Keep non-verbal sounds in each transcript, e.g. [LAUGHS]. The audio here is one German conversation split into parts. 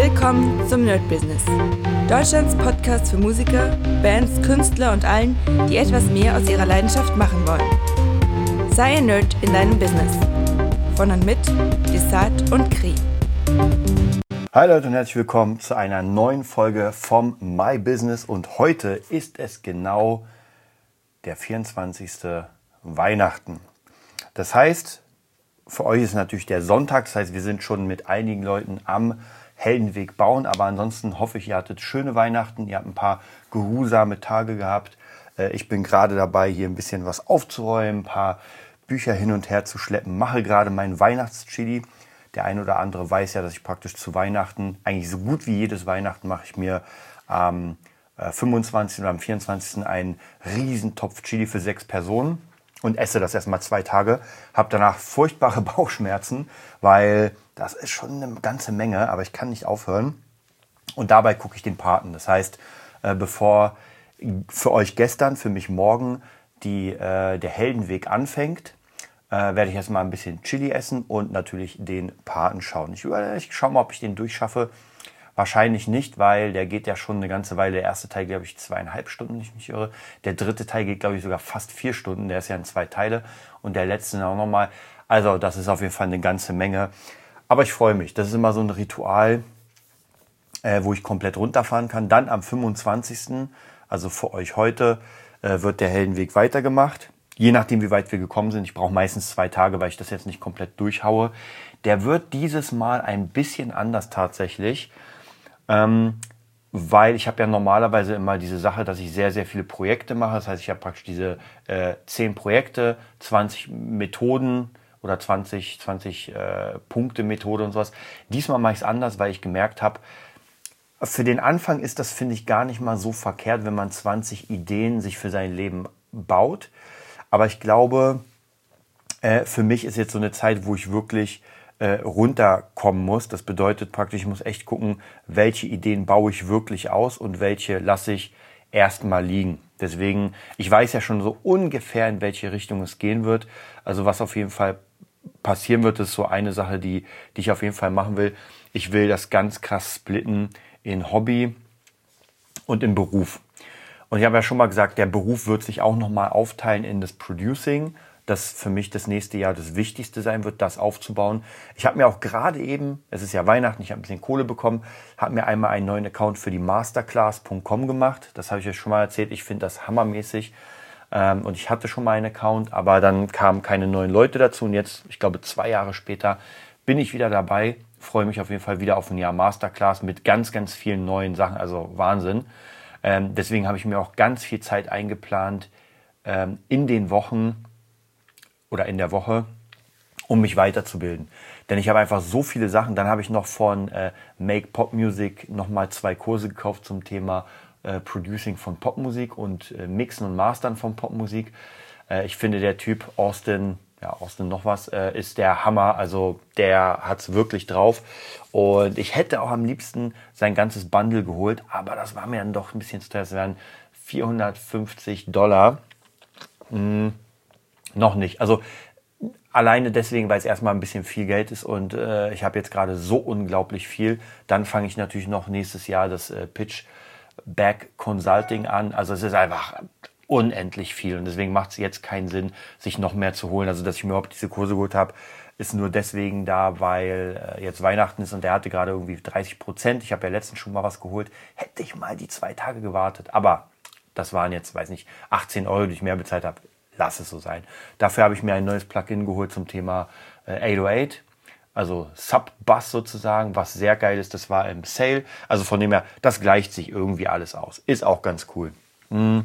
Willkommen zum Nerd Business. Deutschlands Podcast für Musiker, Bands, Künstler und allen, die etwas mehr aus ihrer Leidenschaft machen wollen. Sei ein Nerd in deinem Business. Von und mit Desart und Kri. Hi Leute und herzlich willkommen zu einer neuen Folge vom My Business und heute ist es genau der 24. Weihnachten. Das heißt, für euch ist natürlich der Sonntag, das heißt, wir sind schon mit einigen Leuten am Heldenweg bauen, aber ansonsten hoffe ich, ihr hattet schöne Weihnachten, ihr habt ein paar geruhsame Tage gehabt. Äh, ich bin gerade dabei, hier ein bisschen was aufzuräumen, ein paar Bücher hin und her zu schleppen, mache gerade meinen Weihnachtschili. Der eine oder andere weiß ja, dass ich praktisch zu Weihnachten, eigentlich so gut wie jedes Weihnachten, mache ich mir am 25. Äh, oder am 24. einen riesen Topf Chili für sechs Personen und esse das erstmal zwei Tage. Habe danach furchtbare [LAUGHS] Bauchschmerzen, weil das ist schon eine ganze Menge, aber ich kann nicht aufhören. Und dabei gucke ich den Paten. Das heißt, äh, bevor für euch gestern, für mich morgen die, äh, der Heldenweg anfängt, äh, werde ich erstmal ein bisschen Chili essen und natürlich den Paten schauen. Ich, ich schaue mal, ob ich den durchschaffe. Wahrscheinlich nicht, weil der geht ja schon eine ganze Weile. Der erste Teil, glaube ich, zweieinhalb Stunden, wenn ich mich irre. Der dritte Teil geht, glaube ich, sogar fast vier Stunden. Der ist ja in zwei Teile. Und der letzte auch nochmal. Also, das ist auf jeden Fall eine ganze Menge. Aber ich freue mich. Das ist immer so ein Ritual, äh, wo ich komplett runterfahren kann. Dann am 25., also für euch heute, äh, wird der Heldenweg weitergemacht. Je nachdem, wie weit wir gekommen sind. Ich brauche meistens zwei Tage, weil ich das jetzt nicht komplett durchhaue. Der wird dieses Mal ein bisschen anders tatsächlich. Ähm, weil ich habe ja normalerweise immer diese Sache, dass ich sehr, sehr viele Projekte mache. Das heißt, ich habe praktisch diese äh, 10 Projekte, 20 Methoden oder 20, 20 äh, Punkte Methode und sowas. Diesmal mache ich es anders, weil ich gemerkt habe, für den Anfang ist das, finde ich, gar nicht mal so verkehrt, wenn man 20 Ideen sich für sein Leben baut. Aber ich glaube, äh, für mich ist jetzt so eine Zeit, wo ich wirklich äh, runterkommen muss. Das bedeutet praktisch, ich muss echt gucken, welche Ideen baue ich wirklich aus und welche lasse ich erstmal liegen. Deswegen, ich weiß ja schon so ungefähr, in welche Richtung es gehen wird. Also was auf jeden Fall passieren wird, ist so eine Sache, die, die ich auf jeden Fall machen will. Ich will das ganz krass splitten in Hobby und in Beruf. Und ich habe ja schon mal gesagt, der Beruf wird sich auch nochmal aufteilen in das Producing das für mich das nächste Jahr das Wichtigste sein wird, das aufzubauen. Ich habe mir auch gerade eben, es ist ja Weihnachten, ich habe ein bisschen Kohle bekommen, habe mir einmal einen neuen Account für die masterclass.com gemacht. Das habe ich euch schon mal erzählt. Ich finde das hammermäßig. Ähm, und ich hatte schon mal einen Account, aber dann kamen keine neuen Leute dazu. Und jetzt, ich glaube, zwei Jahre später bin ich wieder dabei. Freue mich auf jeden Fall wieder auf ein Jahr Masterclass mit ganz, ganz vielen neuen Sachen. Also Wahnsinn. Ähm, deswegen habe ich mir auch ganz viel Zeit eingeplant ähm, in den Wochen, oder in der Woche, um mich weiterzubilden. Denn ich habe einfach so viele Sachen. Dann habe ich noch von äh, Make Pop Music nochmal zwei Kurse gekauft zum Thema äh, Producing von Popmusik und äh, Mixen und Mastern von Popmusik. Äh, ich finde, der Typ Austin, ja, Austin noch was, äh, ist der Hammer. Also der hat's wirklich drauf. Und ich hätte auch am liebsten sein ganzes Bundle geholt, aber das war mir dann doch ein bisschen zu teuer. Es wären 450 Dollar. Hm noch nicht. Also alleine deswegen, weil es erstmal ein bisschen viel Geld ist und äh, ich habe jetzt gerade so unglaublich viel. Dann fange ich natürlich noch nächstes Jahr das äh, Pitch Back Consulting an. Also es ist einfach unendlich viel und deswegen macht es jetzt keinen Sinn, sich noch mehr zu holen. Also dass ich mir überhaupt diese Kurse geholt habe, ist nur deswegen da, weil äh, jetzt Weihnachten ist und der hatte gerade irgendwie 30 Prozent. Ich habe ja letztens schon mal was geholt. Hätte ich mal die zwei Tage gewartet. Aber das waren jetzt, weiß nicht, 18 Euro, die ich mehr bezahlt habe lass es so sein. Dafür habe ich mir ein neues Plugin geholt zum Thema äh, 808, also Sub-Bass sozusagen, was sehr geil ist. Das war im Sale. Also von dem her, das gleicht sich irgendwie alles aus. Ist auch ganz cool. Mhm.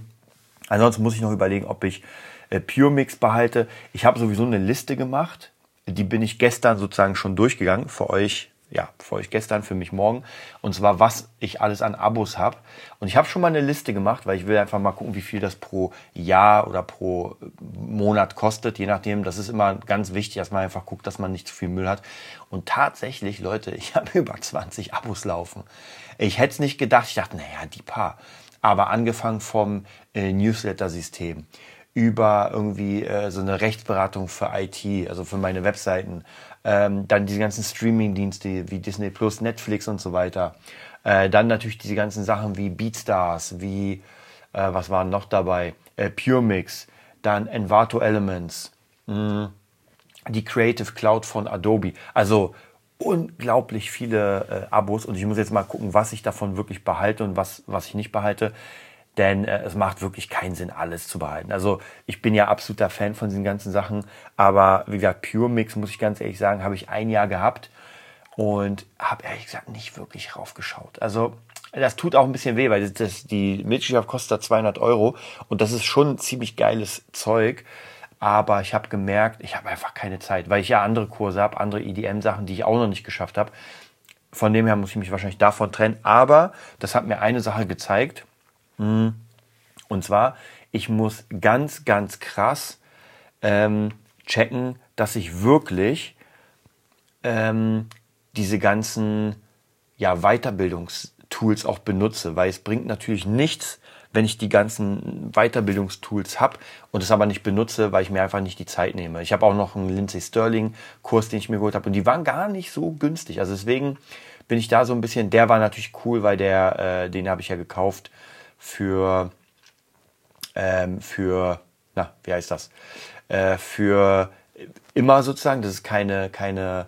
Ansonsten muss ich noch überlegen, ob ich äh, Pure Mix behalte. Ich habe sowieso eine Liste gemacht. Die bin ich gestern sozusagen schon durchgegangen. Für euch ja, für euch gestern, für mich morgen. Und zwar, was ich alles an Abos habe. Und ich habe schon mal eine Liste gemacht, weil ich will einfach mal gucken, wie viel das pro Jahr oder pro Monat kostet. Je nachdem, das ist immer ganz wichtig, dass man einfach guckt, dass man nicht zu viel Müll hat. Und tatsächlich, Leute, ich habe [LAUGHS] über 20 Abos laufen. Ich hätte es nicht gedacht. Ich dachte, naja, die paar. Aber angefangen vom äh, Newsletter-System über irgendwie äh, so eine Rechtsberatung für IT, also für meine Webseiten. Ähm, dann diese ganzen Streaming-Dienste wie Disney Plus, Netflix und so weiter. Äh, dann natürlich diese ganzen Sachen wie Beatstars, wie, äh, was waren noch dabei? Äh, Pure Mix, dann Envato Elements, mh, die Creative Cloud von Adobe. Also unglaublich viele äh, Abos und ich muss jetzt mal gucken, was ich davon wirklich behalte und was, was ich nicht behalte. Denn äh, es macht wirklich keinen Sinn, alles zu behalten. Also ich bin ja absoluter Fan von diesen ganzen Sachen, aber wie gesagt, Pure Mix, muss ich ganz ehrlich sagen, habe ich ein Jahr gehabt und habe ehrlich gesagt nicht wirklich raufgeschaut. Also das tut auch ein bisschen weh, weil das, die Mitgliedschaft kostet 200 Euro und das ist schon ziemlich geiles Zeug. Aber ich habe gemerkt, ich habe einfach keine Zeit, weil ich ja andere Kurse habe, andere EDM-Sachen, die ich auch noch nicht geschafft habe. Von dem her muss ich mich wahrscheinlich davon trennen. Aber das hat mir eine Sache gezeigt. Hm. Und zwar, ich muss ganz, ganz krass ähm, checken, dass ich wirklich ähm, diese ganzen ja, Weiterbildungstools auch benutze, weil es bringt natürlich nichts, wenn ich die ganzen Weiterbildungstools habe und es aber nicht benutze, weil ich mir einfach nicht die Zeit nehme. Ich habe auch noch einen Lindsay Sterling Kurs, den ich mir geholt habe und die waren gar nicht so günstig. Also deswegen bin ich da so ein bisschen, der war natürlich cool, weil der, äh, den habe ich ja gekauft für, ähm, für, na, wie heißt das? Äh, für immer sozusagen, das ist keine, keine,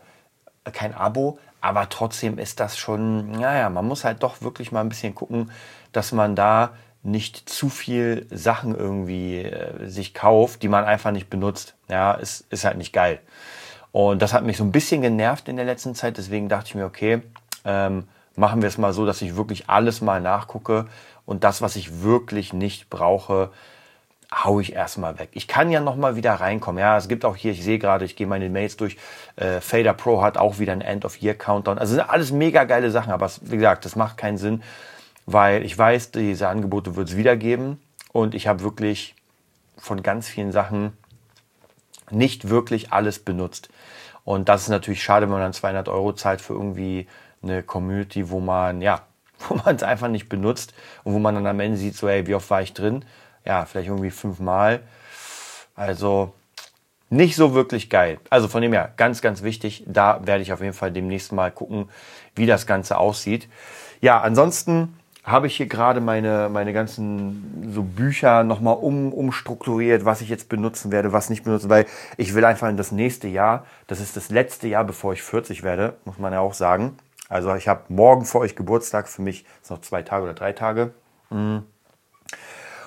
kein Abo, aber trotzdem ist das schon, naja, man muss halt doch wirklich mal ein bisschen gucken, dass man da nicht zu viel Sachen irgendwie äh, sich kauft, die man einfach nicht benutzt. Ja, ist, ist halt nicht geil. Und das hat mich so ein bisschen genervt in der letzten Zeit. Deswegen dachte ich mir, okay, ähm, machen wir es mal so, dass ich wirklich alles mal nachgucke und das, was ich wirklich nicht brauche, hau ich erstmal weg. Ich kann ja noch mal wieder reinkommen. Ja, es gibt auch hier, ich sehe gerade, ich gehe meine Mails durch. Äh, Fader Pro hat auch wieder ein End of Year Countdown. Also sind alles mega geile Sachen, aber wie gesagt, das macht keinen Sinn, weil ich weiß, diese Angebote wird es wieder geben und ich habe wirklich von ganz vielen Sachen nicht wirklich alles benutzt. Und das ist natürlich schade, wenn man dann 200 Euro zahlt für irgendwie eine Community, wo man, ja, wo man es einfach nicht benutzt und wo man dann am Ende sieht, so, hey, wie oft war ich drin? Ja, vielleicht irgendwie fünfmal. Also nicht so wirklich geil. Also von dem her, ganz, ganz wichtig. Da werde ich auf jeden Fall demnächst mal gucken, wie das Ganze aussieht. Ja, ansonsten habe ich hier gerade meine, meine ganzen so Bücher nochmal um, umstrukturiert, was ich jetzt benutzen werde, was nicht benutzen, weil ich will einfach in das nächste Jahr, das ist das letzte Jahr, bevor ich 40 werde, muss man ja auch sagen. Also ich habe morgen vor euch Geburtstag, für mich ist noch zwei Tage oder drei Tage. Mm.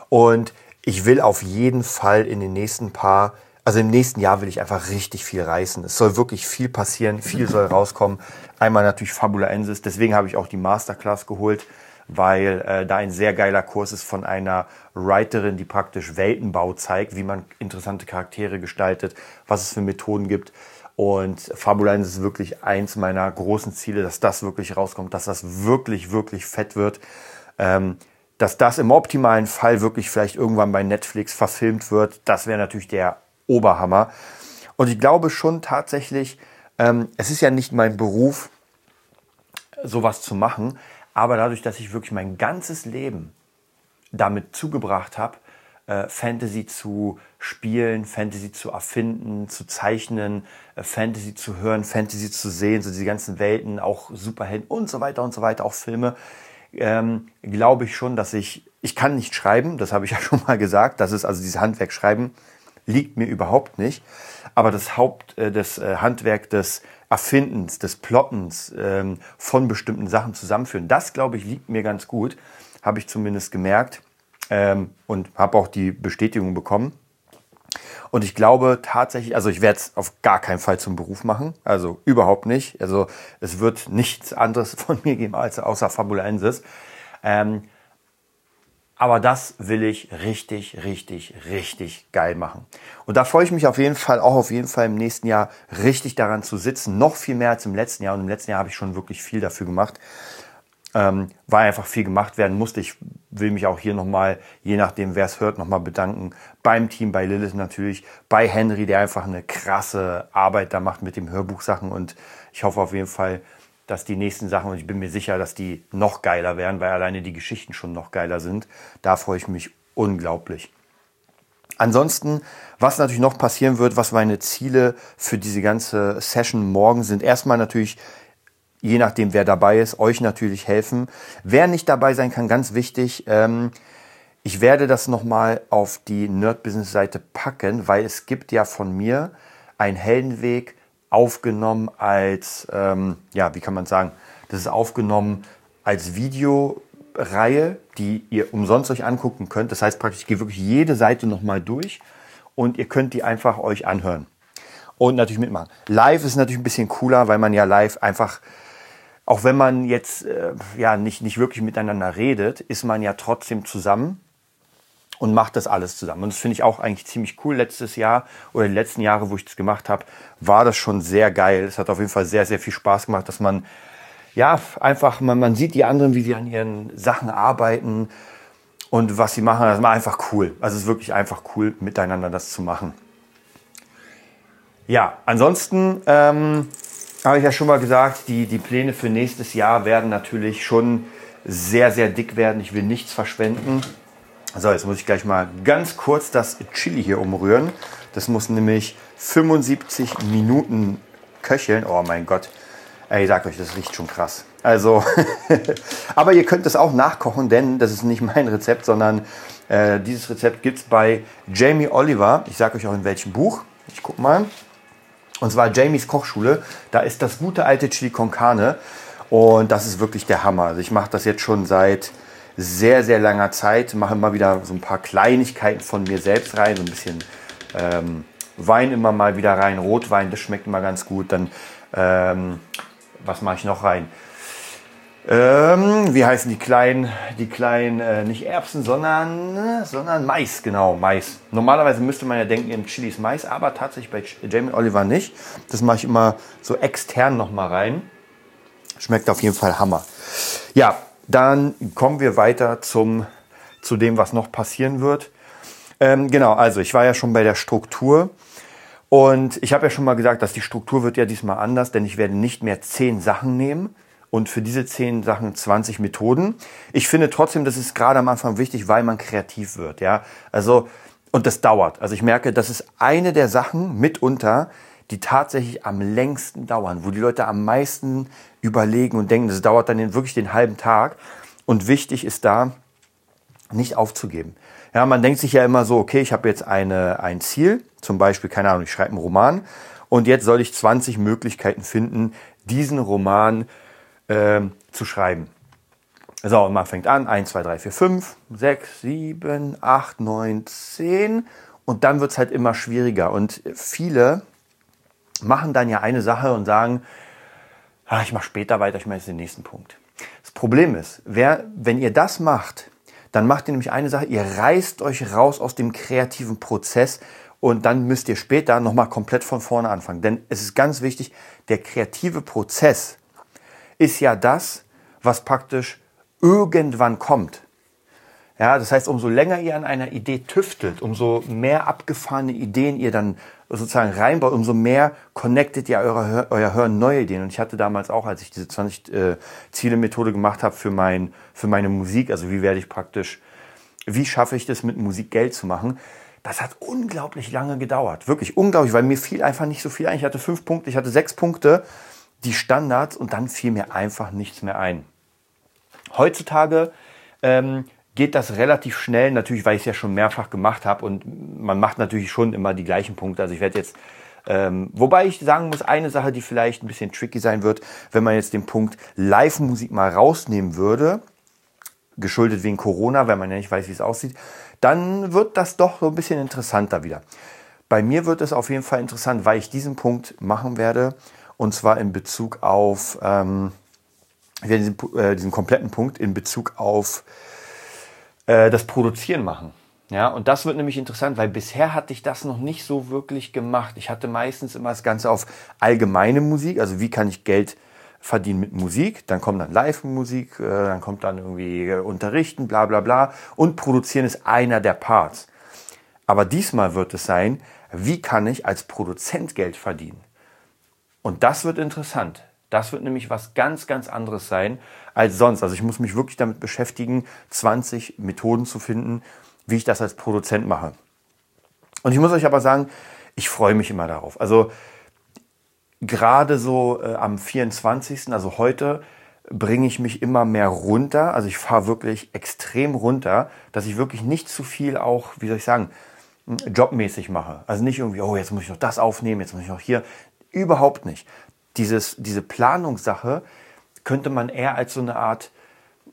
Und ich will auf jeden Fall in den nächsten paar, also im nächsten Jahr will ich einfach richtig viel reißen. Es soll wirklich viel passieren, viel soll [LAUGHS] rauskommen. Einmal natürlich Fabula Ensis, deswegen habe ich auch die Masterclass geholt weil äh, da ein sehr geiler Kurs ist von einer Writerin, die praktisch Weltenbau zeigt, wie man interessante Charaktere gestaltet, was es für Methoden gibt. Und Fabuline ist wirklich eins meiner großen Ziele, dass das wirklich rauskommt, dass das wirklich, wirklich fett wird. Ähm, dass das im optimalen Fall wirklich vielleicht irgendwann bei Netflix verfilmt wird, das wäre natürlich der Oberhammer. Und ich glaube schon tatsächlich, ähm, es ist ja nicht mein Beruf, sowas zu machen, aber dadurch, dass ich wirklich mein ganzes Leben damit zugebracht habe, äh, Fantasy zu spielen, Fantasy zu erfinden, zu zeichnen, äh, Fantasy zu hören, Fantasy zu sehen, so diese ganzen Welten, auch Superhelden und so weiter und so weiter, auch Filme, ähm, glaube ich schon, dass ich, ich kann nicht schreiben, das habe ich [LAUGHS] ja schon mal gesagt, das ist also dieses Handwerk schreiben, liegt mir überhaupt nicht, aber das Haupt, äh, das Handwerk des Erfindens, des Plottens ähm, von bestimmten Sachen zusammenführen. Das, glaube ich, liegt mir ganz gut, habe ich zumindest gemerkt ähm, und habe auch die Bestätigung bekommen. Und ich glaube tatsächlich, also ich werde es auf gar keinen Fall zum Beruf machen, also überhaupt nicht. Also es wird nichts anderes [LAUGHS] von mir geben als außer Fabulensis. Ähm, aber das will ich richtig, richtig, richtig geil machen. Und da freue ich mich auf jeden Fall, auch auf jeden Fall im nächsten Jahr richtig daran zu sitzen. Noch viel mehr als im letzten Jahr. Und im letzten Jahr habe ich schon wirklich viel dafür gemacht. Ähm, weil einfach viel gemacht werden musste. Ich will mich auch hier nochmal, je nachdem wer es hört, nochmal bedanken. Beim Team, bei Lilith natürlich, bei Henry, der einfach eine krasse Arbeit da macht mit dem Hörbuchsachen. Und ich hoffe auf jeden Fall, dass die nächsten Sachen, und ich bin mir sicher, dass die noch geiler werden, weil alleine die Geschichten schon noch geiler sind. Da freue ich mich unglaublich. Ansonsten, was natürlich noch passieren wird, was meine Ziele für diese ganze Session morgen sind, erstmal natürlich, je nachdem wer dabei ist, euch natürlich helfen. Wer nicht dabei sein kann, ganz wichtig, ähm, ich werde das nochmal auf die Nerd Business Seite packen, weil es gibt ja von mir ein Heldenweg aufgenommen als, ähm, ja, wie kann man sagen, das ist aufgenommen als Videoreihe, die ihr umsonst euch angucken könnt. Das heißt praktisch, ich gehe wirklich jede Seite nochmal durch und ihr könnt die einfach euch anhören. Und natürlich mitmachen. Live ist natürlich ein bisschen cooler, weil man ja live einfach, auch wenn man jetzt äh, ja nicht, nicht wirklich miteinander redet, ist man ja trotzdem zusammen und macht das alles zusammen. Und das finde ich auch eigentlich ziemlich cool. Letztes Jahr oder die letzten Jahre, wo ich das gemacht habe, war das schon sehr geil. Es hat auf jeden Fall sehr, sehr viel Spaß gemacht, dass man ja einfach, man, man sieht die anderen, wie sie an ihren Sachen arbeiten und was sie machen. Das war einfach cool. Also es ist wirklich einfach cool, miteinander das zu machen. Ja, ansonsten ähm, habe ich ja schon mal gesagt, die, die Pläne für nächstes Jahr werden natürlich schon sehr, sehr dick werden. Ich will nichts verschwenden. So, jetzt muss ich gleich mal ganz kurz das Chili hier umrühren. Das muss nämlich 75 Minuten köcheln. Oh mein Gott. Ey, ich sag euch, das riecht schon krass. Also, [LAUGHS] aber ihr könnt es auch nachkochen, denn das ist nicht mein Rezept, sondern äh, dieses Rezept gibt es bei Jamie Oliver. Ich sage euch auch in welchem Buch. Ich guck mal. Und zwar Jamies Kochschule. Da ist das gute alte Chili con Carne. Und das ist wirklich der Hammer. Also ich mache das jetzt schon seit sehr, sehr langer Zeit. Mache immer wieder so ein paar Kleinigkeiten von mir selbst rein, so ein bisschen ähm, Wein immer mal wieder rein, Rotwein, das schmeckt immer ganz gut. Dann, ähm, was mache ich noch rein? Ähm, wie heißen die kleinen, die kleinen, äh, nicht Erbsen, sondern, sondern Mais, genau, Mais. Normalerweise müsste man ja denken, in Chilis Mais, aber tatsächlich bei Jamie Oliver nicht. Das mache ich immer so extern nochmal rein. Schmeckt auf jeden Fall Hammer. Ja, dann kommen wir weiter zum, zu dem, was noch passieren wird. Ähm, genau, also ich war ja schon bei der Struktur. Und ich habe ja schon mal gesagt, dass die Struktur wird ja diesmal anders, denn ich werde nicht mehr zehn Sachen nehmen und für diese zehn Sachen 20 Methoden. Ich finde trotzdem, das ist gerade am Anfang wichtig, weil man kreativ wird, ja. Also, und das dauert. Also ich merke, das ist eine der Sachen mitunter, die tatsächlich am längsten dauern, wo die Leute am meisten überlegen und denken, das dauert dann wirklich den halben Tag. Und wichtig ist da, nicht aufzugeben. Ja, man denkt sich ja immer so, okay, ich habe jetzt eine, ein Ziel, zum Beispiel, keine Ahnung, ich schreibe einen Roman und jetzt soll ich 20 Möglichkeiten finden, diesen Roman äh, zu schreiben. So, und man fängt an, 1, 2, 3, 4, 5, 6, 7, 8, 9, 10 und dann wird es halt immer schwieriger. Und viele machen dann ja eine Sache und sagen, ach, ich mache später weiter, ich mache jetzt den nächsten Punkt. Das Problem ist, wer, wenn ihr das macht, dann macht ihr nämlich eine Sache, ihr reißt euch raus aus dem kreativen Prozess und dann müsst ihr später nochmal komplett von vorne anfangen. Denn es ist ganz wichtig, der kreative Prozess ist ja das, was praktisch irgendwann kommt. Ja, das heißt, umso länger ihr an einer Idee tüftelt, umso mehr abgefahrene Ideen ihr dann sozusagen reinbaut, umso mehr connectet ihr eure, euer Hören neue Ideen. Und ich hatte damals auch, als ich diese 20 äh, gemacht habe für mein, für meine Musik, also wie werde ich praktisch, wie schaffe ich das mit Musik Geld zu machen, das hat unglaublich lange gedauert. Wirklich unglaublich, weil mir fiel einfach nicht so viel ein. Ich hatte fünf Punkte, ich hatte sechs Punkte, die Standards und dann fiel mir einfach nichts mehr ein. Heutzutage ähm, geht das relativ schnell, natürlich, weil ich es ja schon mehrfach gemacht habe und man macht natürlich schon immer die gleichen Punkte. Also ich werde jetzt, ähm, wobei ich sagen muss, eine Sache, die vielleicht ein bisschen tricky sein wird, wenn man jetzt den Punkt Live-Musik mal rausnehmen würde, geschuldet wegen Corona, weil man ja nicht weiß, wie es aussieht, dann wird das doch so ein bisschen interessanter wieder. Bei mir wird es auf jeden Fall interessant, weil ich diesen Punkt machen werde und zwar in Bezug auf, ähm, diesen, äh, diesen kompletten Punkt in Bezug auf äh, das Produzieren machen. Ja, und das wird nämlich interessant, weil bisher hatte ich das noch nicht so wirklich gemacht. Ich hatte meistens immer das Ganze auf allgemeine Musik, also wie kann ich Geld verdienen mit Musik, dann kommt dann Live-Musik, äh, dann kommt dann irgendwie äh, Unterrichten, bla bla bla. Und Produzieren ist einer der Parts. Aber diesmal wird es sein, wie kann ich als Produzent Geld verdienen? Und das wird interessant. Das wird nämlich was ganz, ganz anderes sein als sonst. Also ich muss mich wirklich damit beschäftigen, 20 Methoden zu finden, wie ich das als Produzent mache. Und ich muss euch aber sagen, ich freue mich immer darauf. Also gerade so äh, am 24., also heute, bringe ich mich immer mehr runter. Also ich fahre wirklich extrem runter, dass ich wirklich nicht zu viel auch, wie soll ich sagen, jobmäßig mache. Also nicht irgendwie, oh, jetzt muss ich noch das aufnehmen, jetzt muss ich noch hier. Überhaupt nicht. Dieses, diese Planungssache könnte man eher als so eine Art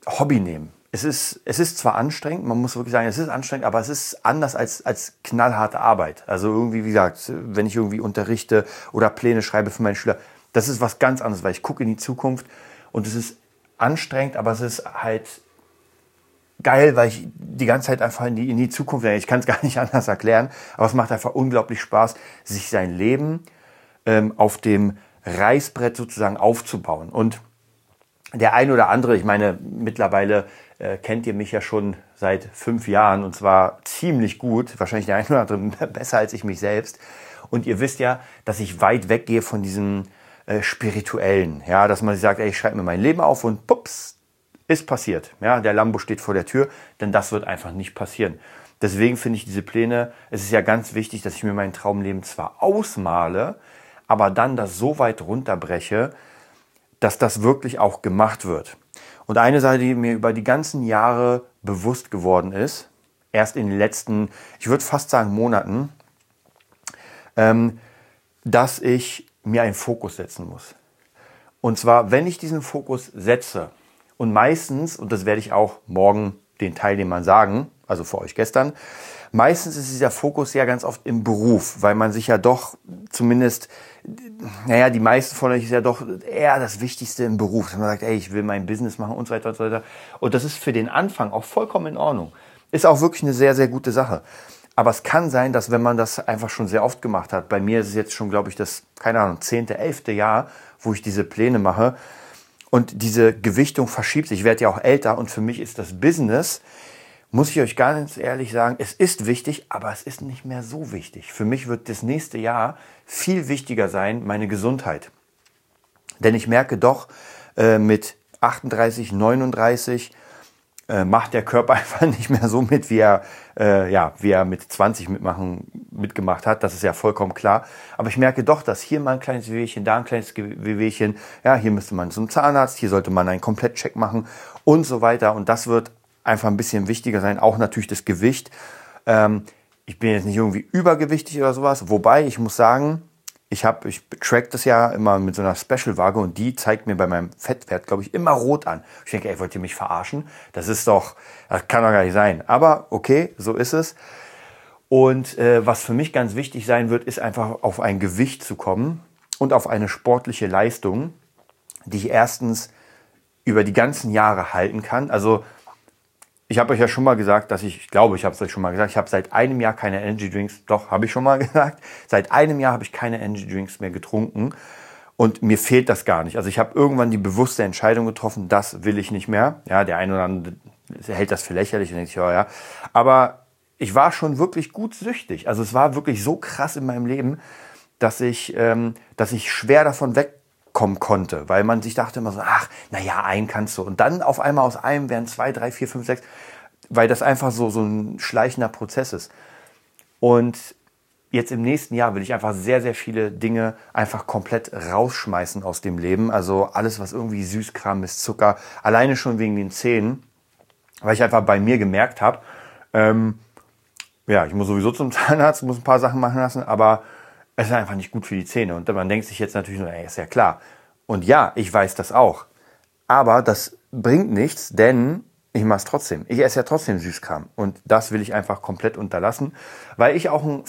Hobby nehmen. Es ist, es ist zwar anstrengend, man muss wirklich sagen, es ist anstrengend, aber es ist anders als, als knallharte Arbeit. Also irgendwie, wie gesagt, wenn ich irgendwie unterrichte oder Pläne schreibe für meine Schüler, das ist was ganz anderes, weil ich gucke in die Zukunft und es ist anstrengend, aber es ist halt geil, weil ich die ganze Zeit einfach in die, in die Zukunft denke. Ich kann es [LAUGHS] gar nicht anders erklären, aber es macht einfach unglaublich Spaß, sich sein Leben ähm, auf dem Reißbrett sozusagen aufzubauen. Und der ein oder andere, ich meine, mittlerweile äh, kennt ihr mich ja schon seit fünf Jahren und zwar ziemlich gut, wahrscheinlich der ein oder andere [LAUGHS] besser als ich mich selbst. Und ihr wisst ja, dass ich weit weggehe von diesem äh, spirituellen, ja, dass man sagt, ey, ich schreibe mir mein Leben auf und pups, ist passiert. Ja, der Lambo steht vor der Tür, denn das wird einfach nicht passieren. Deswegen finde ich diese Pläne, es ist ja ganz wichtig, dass ich mir mein Traumleben zwar ausmale, aber dann das so weit runterbreche, dass das wirklich auch gemacht wird. Und eine Sache, die mir über die ganzen Jahre bewusst geworden ist, erst in den letzten, ich würde fast sagen Monaten, ähm, dass ich mir einen Fokus setzen muss. Und zwar, wenn ich diesen Fokus setze, und meistens, und das werde ich auch morgen den Teilnehmern sagen, also für euch gestern, meistens ist dieser Fokus ja ganz oft im Beruf, weil man sich ja doch zumindest, naja, die meisten von euch ist ja doch eher das Wichtigste im Beruf. Dass man sagt, ey, ich will mein Business machen und so weiter und so weiter. Und das ist für den Anfang auch vollkommen in Ordnung. Ist auch wirklich eine sehr, sehr gute Sache. Aber es kann sein, dass wenn man das einfach schon sehr oft gemacht hat, bei mir ist es jetzt schon, glaube ich, das, keine Ahnung, zehnte, elfte Jahr, wo ich diese Pläne mache, und diese Gewichtung verschiebt. Ich werde ja auch älter und für mich ist das Business, muss ich euch ganz ehrlich sagen, es ist wichtig, aber es ist nicht mehr so wichtig. Für mich wird das nächste Jahr viel wichtiger sein, meine Gesundheit. Denn ich merke doch äh, mit 38, 39, äh, macht der Körper [LAUGHS] einfach nicht mehr so mit, wie er, äh, ja, wie er mit 20 mitmachen, mitgemacht hat. Das ist ja vollkommen klar. Aber ich merke doch, dass hier mal ein kleines Wehwehchen, da ein kleines Wehwehchen, ja, hier müsste man zum Zahnarzt, hier sollte man einen Komplettcheck machen und so weiter. Und das wird einfach ein bisschen wichtiger sein. Auch natürlich das Gewicht. Ähm, ich bin jetzt nicht irgendwie übergewichtig oder sowas. Wobei, ich muss sagen, ich habe, ich track das ja immer mit so einer Special-Waage und die zeigt mir bei meinem Fettwert, glaube ich, immer rot an. Ich denke, ey, wollt ihr mich verarschen? Das ist doch, das kann doch gar nicht sein. Aber okay, so ist es. Und äh, was für mich ganz wichtig sein wird, ist einfach auf ein Gewicht zu kommen und auf eine sportliche Leistung, die ich erstens über die ganzen Jahre halten kann. Also ich habe euch ja schon mal gesagt, dass ich, ich glaube, ich habe es euch schon mal gesagt, ich habe seit einem Jahr keine Energy Drinks, doch, habe ich schon mal [LAUGHS] gesagt, seit einem Jahr habe ich keine Energy Drinks mehr getrunken und mir fehlt das gar nicht. Also ich habe irgendwann die bewusste Entscheidung getroffen, das will ich nicht mehr. Ja, der eine oder andere hält das für lächerlich und denkt sich, ja, ja. Aber ich war schon wirklich gut süchtig. Also es war wirklich so krass in meinem Leben, dass ich, ähm, dass ich schwer davon weg kommen konnte, weil man sich dachte immer so, ach, naja, ein kannst du. Und dann auf einmal aus einem werden zwei, drei, vier, fünf, sechs, weil das einfach so, so ein schleichender Prozess ist. Und jetzt im nächsten Jahr will ich einfach sehr, sehr viele Dinge einfach komplett rausschmeißen aus dem Leben. Also alles, was irgendwie Süßkram ist, Zucker, alleine schon wegen den Zähnen, weil ich einfach bei mir gemerkt habe, ähm, ja, ich muss sowieso zum [LAUGHS] Zahnarzt, muss ein paar Sachen machen lassen, aber es ist einfach nicht gut für die Zähne. Und man denkt sich jetzt natürlich nur, ey, ist ja klar. Und ja, ich weiß das auch. Aber das bringt nichts, denn ich mache es trotzdem. Ich esse ja trotzdem Süßkram. Und das will ich einfach komplett unterlassen, weil ich auch ein,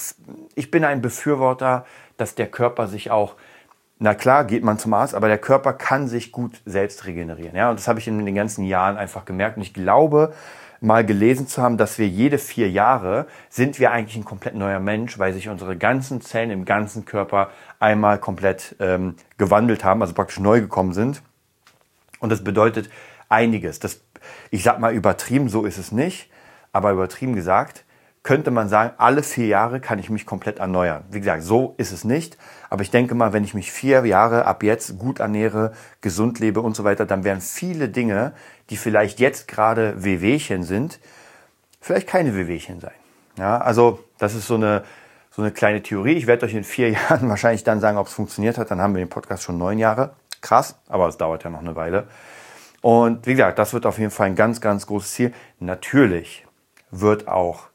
ich bin ein Befürworter, dass der Körper sich auch, na klar, geht man zum Arzt, aber der Körper kann sich gut selbst regenerieren. Ja, und das habe ich in den ganzen Jahren einfach gemerkt. Und ich glaube, mal gelesen zu haben, dass wir jede vier Jahre sind wir eigentlich ein komplett neuer Mensch, weil sich unsere ganzen Zellen im ganzen Körper einmal komplett ähm, gewandelt haben, also praktisch neu gekommen sind. Und das bedeutet einiges. Das, ich sag mal übertrieben, so ist es nicht, aber übertrieben gesagt, könnte man sagen, alle vier Jahre kann ich mich komplett erneuern. Wie gesagt, so ist es nicht. Aber ich denke mal, wenn ich mich vier Jahre ab jetzt gut ernähre, gesund lebe und so weiter, dann werden viele Dinge, die vielleicht jetzt gerade Wehwehchen sind, vielleicht keine Wehwehchen sein. Ja, also das ist so eine, so eine kleine Theorie. Ich werde euch in vier [LAUGHS] Jahren wahrscheinlich dann sagen, ob es funktioniert hat. Dann haben wir den Podcast schon neun Jahre. Krass, aber es dauert ja noch eine Weile. Und wie gesagt, das wird auf jeden Fall ein ganz, ganz großes Ziel. Natürlich wird auch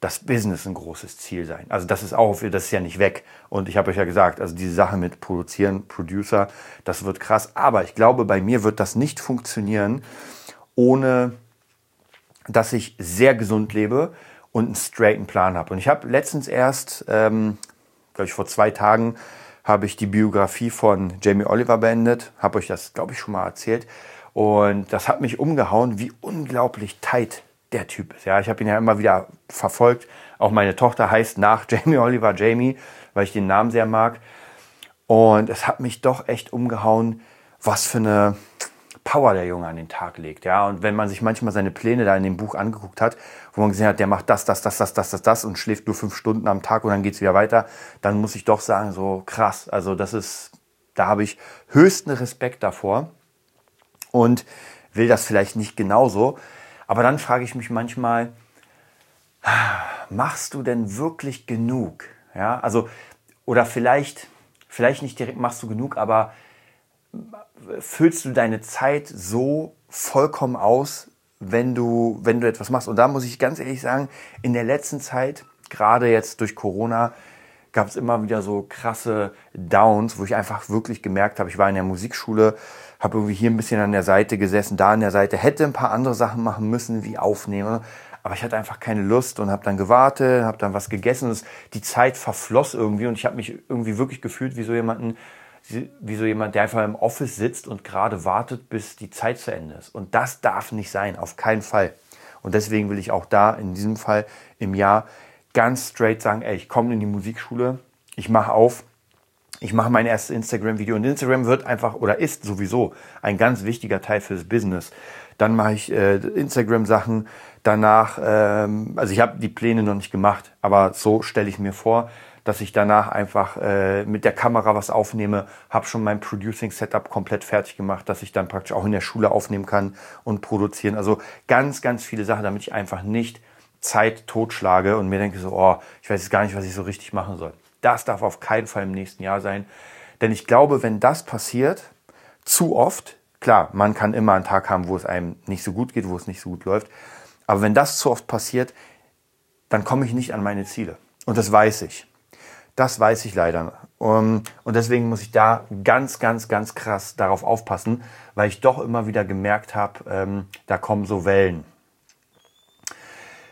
das Business ein großes Ziel sein. Also das ist auch, das ist ja nicht weg. Und ich habe euch ja gesagt, also diese Sache mit Produzieren, Producer, das wird krass. Aber ich glaube, bei mir wird das nicht funktionieren, ohne dass ich sehr gesund lebe und einen straighten Plan habe. Und ich habe letztens erst, ähm, glaube ich, vor zwei Tagen, habe ich die Biografie von Jamie Oliver beendet. Habe euch das, glaube ich, schon mal erzählt. Und das hat mich umgehauen, wie unglaublich tight der Typ ist. Ja, ich habe ihn ja immer wieder verfolgt. Auch meine Tochter heißt nach [LAUGHS] Jamie Oliver Jamie, weil ich den Namen sehr mag. Und es hat mich doch echt umgehauen, was für eine Power der Junge an den Tag legt. Ja, und wenn man sich manchmal seine Pläne da in dem Buch angeguckt hat, wo man gesehen hat, der macht das, das, das, das, das, das, das und schläft nur fünf Stunden am Tag und dann geht es wieder weiter, dann muss ich doch sagen, so krass. Also das ist, da habe ich höchsten Respekt davor und will das vielleicht nicht genauso. Aber dann frage ich mich manchmal, machst du denn wirklich genug? Ja, also, oder vielleicht, vielleicht nicht direkt machst du genug, aber füllst du deine Zeit so vollkommen aus, wenn du, wenn du etwas machst. Und da muss ich ganz ehrlich sagen, in der letzten Zeit, gerade jetzt durch Corona, gab es immer wieder so krasse Downs, wo ich einfach wirklich gemerkt habe, ich war in der Musikschule, habe irgendwie hier ein bisschen an der Seite gesessen, da an der Seite, hätte ein paar andere Sachen machen müssen, wie aufnehmen, aber ich hatte einfach keine Lust und habe dann gewartet, habe dann was gegessen. Die Zeit verfloss irgendwie und ich habe mich irgendwie wirklich gefühlt wie so jemanden, wie so jemand, der einfach im Office sitzt und gerade wartet, bis die Zeit zu Ende ist. Und das darf nicht sein, auf keinen Fall. Und deswegen will ich auch da in diesem Fall im Jahr ganz straight sagen, ey, ich komme in die Musikschule, ich mache auf, ich mache mein erstes Instagram-Video und Instagram wird einfach oder ist sowieso ein ganz wichtiger Teil fürs Business. Dann mache ich äh, Instagram-Sachen, danach, ähm, also ich habe die Pläne noch nicht gemacht, aber so stelle ich mir vor, dass ich danach einfach äh, mit der Kamera was aufnehme, habe schon mein Producing-Setup komplett fertig gemacht, dass ich dann praktisch auch in der Schule aufnehmen kann und produzieren. Also ganz, ganz viele Sachen, damit ich einfach nicht Zeit totschlage und mir denke so, oh, ich weiß jetzt gar nicht, was ich so richtig machen soll. Das darf auf keinen Fall im nächsten Jahr sein. Denn ich glaube, wenn das passiert, zu oft, klar, man kann immer einen Tag haben, wo es einem nicht so gut geht, wo es nicht so gut läuft, aber wenn das zu oft passiert, dann komme ich nicht an meine Ziele. Und das weiß ich. Das weiß ich leider. und deswegen muss ich da ganz, ganz, ganz krass darauf aufpassen, weil ich doch immer wieder gemerkt habe, ähm, da kommen so Wellen.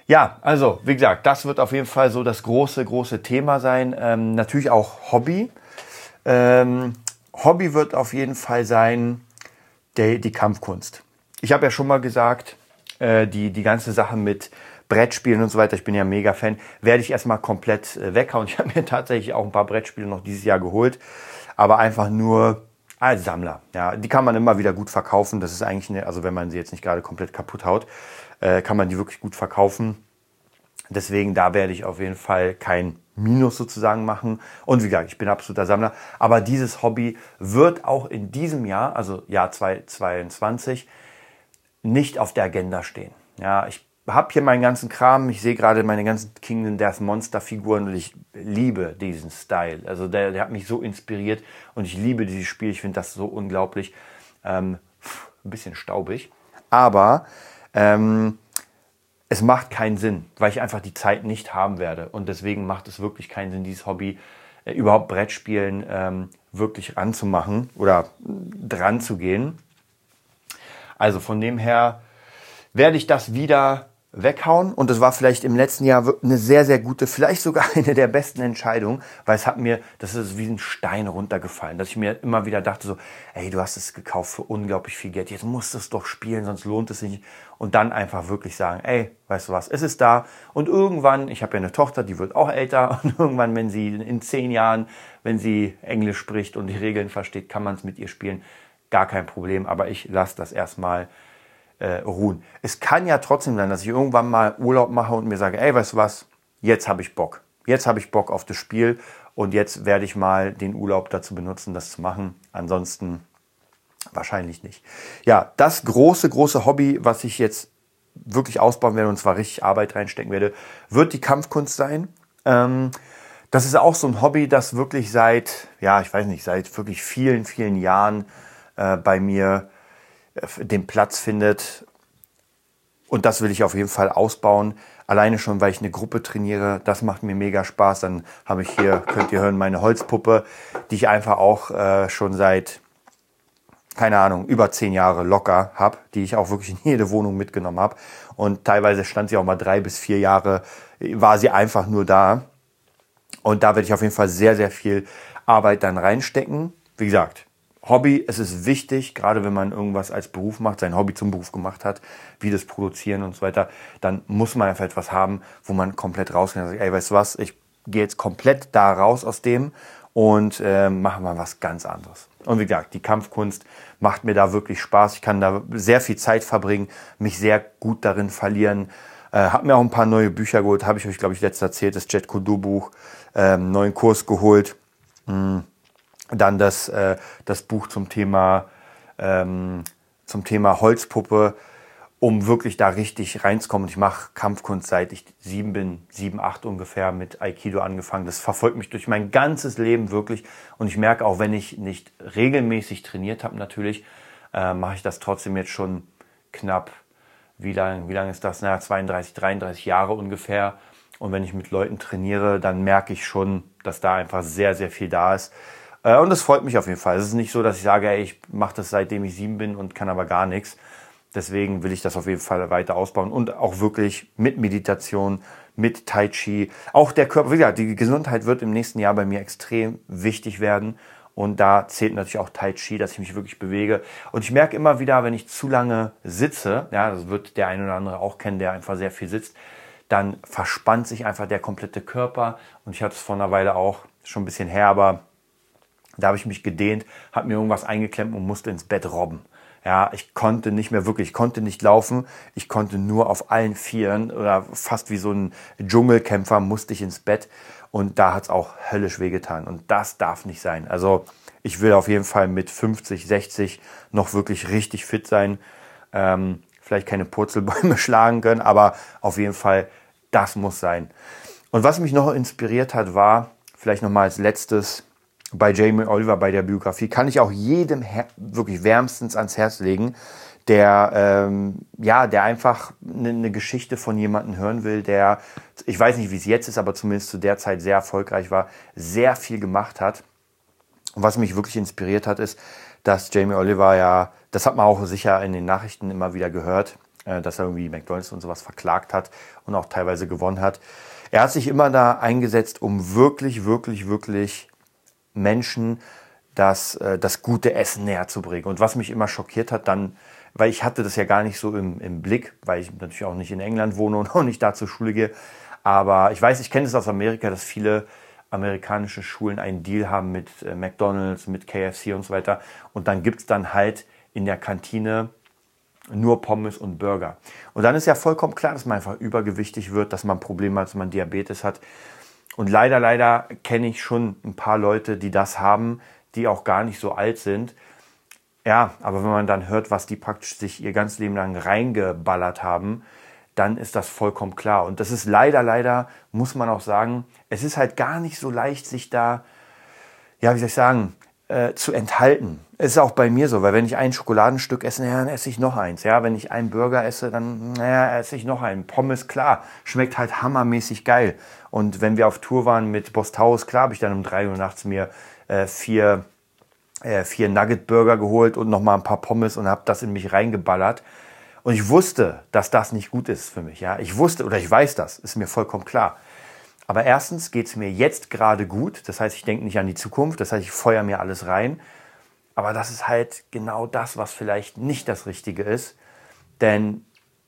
Ja, also wie gesagt, das wird auf jeden Fall so das große, große Thema sein. Ähm, natürlich auch Hobby. Ähm, Hobby wird auf jeden Fall sein der, die Kampfkunst. Ich habe ja schon mal gesagt, äh, die, die ganze Sache mit Brettspielen und so weiter, ich bin ja mega Fan, werde ich erstmal komplett äh, weghauen. [LAUGHS] Ich habe mir tatsächlich auch ein paar Brettspiele noch dieses Jahr geholt, aber einfach nur als Sammler. Ja, die kann man immer wieder gut verkaufen. Das ist eigentlich eine, also wenn man sie jetzt nicht gerade komplett kaputt haut, äh, kann man die wirklich gut verkaufen. Deswegen, da werde ich auf jeden Fall kein Minus sozusagen machen. Und wie gesagt, ich bin absoluter Sammler. Aber dieses Hobby wird auch in diesem Jahr, also Jahr 2022, nicht auf der Agenda stehen. Ja, ich habe hier meinen ganzen Kram. Ich sehe gerade meine ganzen Kingdom Death Monster Figuren und ich liebe diesen Style. Also der, der hat mich so inspiriert und ich liebe dieses Spiel. Ich finde das so unglaublich. Ähm, ein bisschen staubig. Aber ähm, es macht keinen Sinn, weil ich einfach die Zeit nicht haben werde. Und deswegen macht es wirklich keinen Sinn, dieses Hobby äh, überhaupt Brettspielen ähm, wirklich anzumachen oder dran zu gehen. Also von dem her werde ich das wieder weghauen. Und das war vielleicht im letzten Jahr eine sehr, sehr gute, vielleicht sogar [LAUGHS] eine der besten Entscheidungen, weil es hat mir, das ist wie ein Stein runtergefallen, dass ich mir immer wieder dachte so, ey, du hast es gekauft für unglaublich viel Geld, jetzt musst du es doch spielen, sonst lohnt es sich nicht. Und dann einfach wirklich sagen, ey, weißt du was, es ist da. Und irgendwann, ich habe ja eine Tochter, die wird auch älter [LAUGHS] und irgendwann, wenn sie in zehn Jahren, wenn sie Englisch spricht und die Regeln versteht, kann man es mit ihr spielen. Gar kein Problem, aber ich lasse das erstmal äh, ruhen. Es kann ja trotzdem sein, dass ich irgendwann mal Urlaub mache und mir sage, ey, weißt du was, jetzt habe ich Bock. Jetzt habe ich Bock auf das Spiel und jetzt werde ich mal den Urlaub dazu benutzen, das zu machen. Ansonsten wahrscheinlich nicht. Ja, das große, große Hobby, was ich jetzt wirklich ausbauen werde und zwar richtig Arbeit reinstecken werde, wird die Kampfkunst sein. Ähm, das ist auch so ein Hobby, das wirklich seit, ja, ich weiß nicht, seit wirklich vielen, vielen Jahren äh, bei mir äh, den Platz findet. Und das will ich auf jeden Fall ausbauen. Alleine schon, weil ich eine Gruppe trainiere. Das macht mir mega Spaß. Dann habe ich hier, könnt ihr hören, meine Holzpuppe, die ich einfach auch äh, schon seit, keine Ahnung, über zehn Jahre locker habe, die ich auch wirklich in jede Wohnung mitgenommen habe. Und teilweise stand sie auch mal drei bis vier Jahre, war sie einfach nur da. Und da werde ich auf jeden Fall sehr, sehr viel Arbeit dann reinstecken. Wie gesagt, Hobby, es ist wichtig, gerade wenn man irgendwas als Beruf macht, sein Hobby zum Beruf gemacht hat, wie das Produzieren und so weiter, dann muss man einfach etwas haben, wo man komplett rausgeht ey, weißt du was, ich gehe jetzt komplett da raus aus dem und äh, mache mal was ganz anderes. Und wie gesagt, die Kampfkunst macht mir da wirklich Spaß. Ich kann da sehr viel Zeit verbringen, mich sehr gut darin verlieren. Äh, hab mir auch ein paar neue Bücher geholt, habe ich euch, glaube ich, letztes erzählt, das Jet Kudu Buch ähm, neuen Kurs geholt. Mhm. Dann das, äh, das Buch zum Thema, ähm, zum Thema Holzpuppe, um wirklich da richtig reinzukommen. Ich mache Kampfkunst seit ich sieben bin, sieben, acht ungefähr mit Aikido angefangen. Das verfolgt mich durch mein ganzes Leben wirklich. Und ich merke auch, wenn ich nicht regelmäßig trainiert habe, natürlich, äh, mache ich das trotzdem jetzt schon knapp. Wie lange wie lang ist das? Naja, 32, 33 Jahre ungefähr. Und wenn ich mit Leuten trainiere, dann merke ich schon, dass da einfach sehr, sehr viel da ist. Äh, und das freut mich auf jeden Fall. Es ist nicht so, dass ich sage, ey, ich mache das seitdem ich sieben bin und kann aber gar nichts. Deswegen will ich das auf jeden Fall weiter ausbauen und auch wirklich mit Meditation, mit Tai Chi. Auch der Körper, wie gesagt, die Gesundheit wird im nächsten Jahr bei mir extrem wichtig werden. Und da zählt natürlich auch Tai Chi, dass ich mich wirklich bewege. Und ich merke immer wieder, wenn ich zu lange sitze, ja, das wird der eine oder andere auch kennen, der einfach sehr viel sitzt, dann verspannt sich einfach der komplette Körper. Und ich hatte es vor einer Weile auch schon ein bisschen her, aber da habe ich mich gedehnt, habe mir irgendwas eingeklemmt und musste ins Bett robben. Ja, ich konnte nicht mehr wirklich, ich konnte nicht laufen, ich konnte nur auf allen Vieren oder fast wie so ein Dschungelkämpfer musste ich ins Bett und da hat es auch höllisch wehgetan und das darf nicht sein. Also ich will auf jeden Fall mit 50, 60 noch wirklich richtig fit sein. Ähm, vielleicht keine Purzelbäume [LAUGHS] schlagen können, aber auf jeden Fall, das muss sein. Und was mich noch inspiriert hat, war, vielleicht nochmal als letztes, bei Jamie Oliver, bei der Biografie, kann ich auch jedem wirklich wärmstens ans Herz legen, der, ähm, ja, der einfach eine, eine Geschichte von jemandem hören will, der, ich weiß nicht, wie es jetzt ist, aber zumindest zu der Zeit sehr erfolgreich war, sehr viel gemacht hat. Und was mich wirklich inspiriert hat, ist, dass Jamie Oliver ja, das hat man auch sicher in den Nachrichten immer wieder gehört, äh, dass er irgendwie McDonalds und sowas verklagt hat und auch teilweise gewonnen hat. Er hat sich immer da eingesetzt, um wirklich, wirklich, wirklich Menschen das, äh, das gute Essen näher zu bringen. Und was mich immer schockiert hat, dann, weil ich hatte das ja gar nicht so im, im Blick, weil ich natürlich auch nicht in England wohne und [LAUGHS] auch nicht da zur Schule gehe. Aber ich weiß, ich kenne es aus Amerika, dass viele amerikanische Schulen einen Deal haben mit äh, McDonald's, mit KFC und so weiter. Und dann gibt es dann halt in der Kantine nur Pommes und Burger. Und dann ist ja vollkommen klar, dass man einfach übergewichtig wird, dass man Probleme hat, dass man Diabetes hat. Und leider, leider kenne ich schon ein paar Leute, die das haben, die auch gar nicht so alt sind. Ja, aber wenn man dann hört, was die praktisch sich ihr ganzes Leben lang reingeballert haben, dann ist das vollkommen klar. Und das ist leider, leider, muss man auch sagen, es ist halt gar nicht so leicht, sich da, ja, wie soll ich sagen, äh, zu enthalten. Es ist auch bei mir so, weil wenn ich ein Schokoladenstück esse, ja, dann esse ich noch eins. Ja, wenn ich einen Burger esse, dann naja, esse ich noch einen. Pommes, klar, schmeckt halt hammermäßig geil. Und wenn wir auf Tour waren mit Bostaus, klar, habe ich dann um drei Uhr nachts mir äh, vier, äh, vier Nugget-Burger geholt und nochmal ein paar Pommes und habe das in mich reingeballert. Und ich wusste, dass das nicht gut ist für mich. Ja, ich wusste oder ich weiß das, ist mir vollkommen klar. Aber erstens geht es mir jetzt gerade gut. Das heißt, ich denke nicht an die Zukunft. Das heißt, ich feuer mir alles rein. Aber das ist halt genau das, was vielleicht nicht das Richtige ist. Denn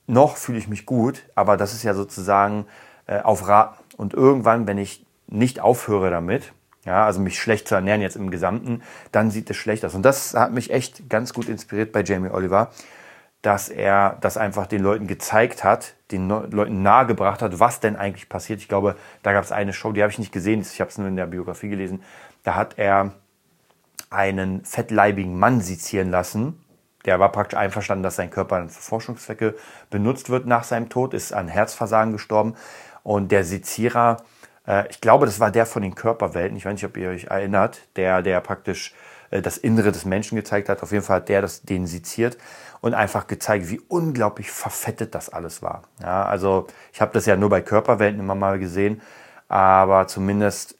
noch fühle ich mich gut, aber das ist ja sozusagen äh, auf Raten. Und irgendwann, wenn ich nicht aufhöre damit, ja, also mich schlecht zu ernähren jetzt im Gesamten, dann sieht es schlecht aus. Und das hat mich echt ganz gut inspiriert bei Jamie Oliver, dass er das einfach den Leuten gezeigt hat, den Leuten nahegebracht hat, was denn eigentlich passiert. Ich glaube, da gab es eine Show, die habe ich nicht gesehen, ich habe es nur in der Biografie gelesen. Da hat er einen fettleibigen Mann sezieren lassen. Der war praktisch einverstanden, dass sein Körper für Forschungszwecke benutzt wird nach seinem Tod, ist an Herzversagen gestorben. Und der Sezierer Äh, ich glaube, das war der von den Körperwelten. Ich weiß nicht, ob ihr euch erinnert, der, der praktisch das Innere des Menschen gezeigt hat. Auf jeden Fall hat der das den seziert und einfach gezeigt, wie unglaublich verfettet das alles war. Ja, also ich habe das ja nur bei Körperwelten immer mal gesehen, aber zumindest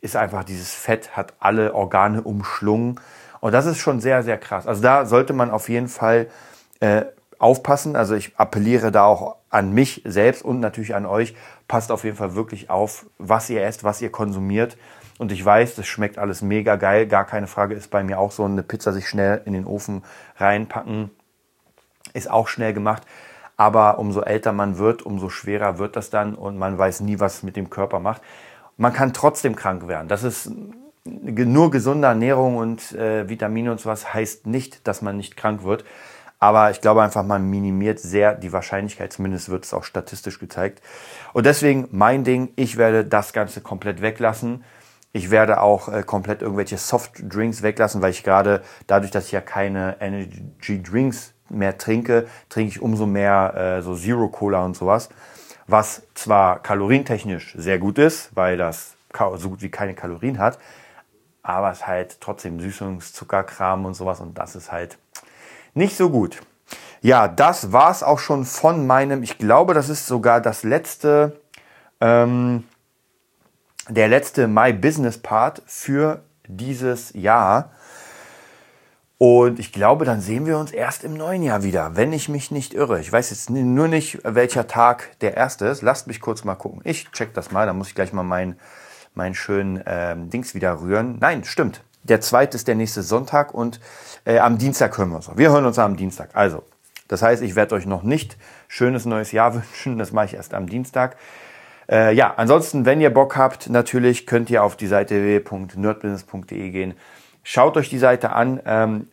ist einfach dieses Fett hat alle Organe umschlungen und das ist schon sehr, sehr krass. Also da sollte man auf jeden Fall äh, aufpassen. Also ich appelliere da auch an mich selbst und natürlich an euch. Passt auf jeden Fall wirklich auf, was ihr esst, was ihr konsumiert. Und ich weiß, das schmeckt alles mega geil. Gar keine Frage, ist bei mir auch so eine Pizza sich schnell in den Ofen reinpacken. Ist auch schnell gemacht. Aber umso älter man wird, umso schwerer wird das dann und man weiß nie, was es mit dem Körper macht. Man kann trotzdem krank werden. Das ist nur gesunde Ernährung und äh, Vitamine und sowas heißt nicht, dass man nicht krank wird. Aber ich glaube einfach, man minimiert sehr die Wahrscheinlichkeit, zumindest wird es auch statistisch gezeigt. Und deswegen mein Ding, ich werde das Ganze komplett weglassen. Ich werde auch äh, komplett irgendwelche Softdrinks weglassen, weil ich gerade dadurch, dass ich ja keine Energy Drinks mehr trinke, trinke ich umso mehr äh, so Zero Cola und sowas. Was zwar kalorientechnisch sehr gut ist, weil das so gut wie keine Kalorien hat, aber es halt trotzdem Süßungszuckerkram und sowas und das ist halt nicht so gut. Ja, das war's auch schon von meinem, ich glaube, das ist sogar das letzte ähm, der letzte My Business Part für dieses Jahr. Und ich glaube, dann sehen wir uns erst im neuen Jahr wieder, wenn ich mich nicht irre. Ich weiß jetzt nur nicht, welcher Tag der erste ist. Lasst mich kurz mal gucken. Ich check das mal, da muss ich gleich mal meinen mein schönen ähm, Dings wieder rühren. Nein, stimmt. Der zweite ist der nächste Sonntag und äh, am Dienstag hören wir uns. Wir hören uns am Dienstag. Also, das heißt, ich werde euch noch nicht schönes neues Jahr [LAUGHS] wünschen. Das mache ich erst am Dienstag. Äh, ja, ansonsten, wenn ihr Bock habt, natürlich könnt ihr auf die Seite www.nerdbusiness.de gehen. Schaut euch die Seite an. Ähm,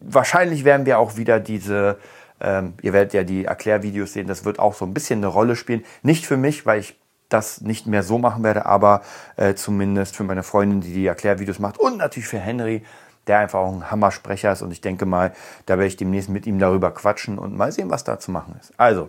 wahrscheinlich werden wir auch wieder diese, ähm, ihr werdet ja die Erklärvideos sehen, das wird auch so ein bisschen eine Rolle spielen. Nicht für mich, weil ich das nicht mehr so machen werde, aber äh, zumindest für meine Freundin, die die Erklärvideos macht und natürlich für Henry, der einfach auch ein Hammersprecher ist und ich denke mal, da werde ich demnächst mit ihm darüber quatschen und mal sehen, was da zu machen ist. Also,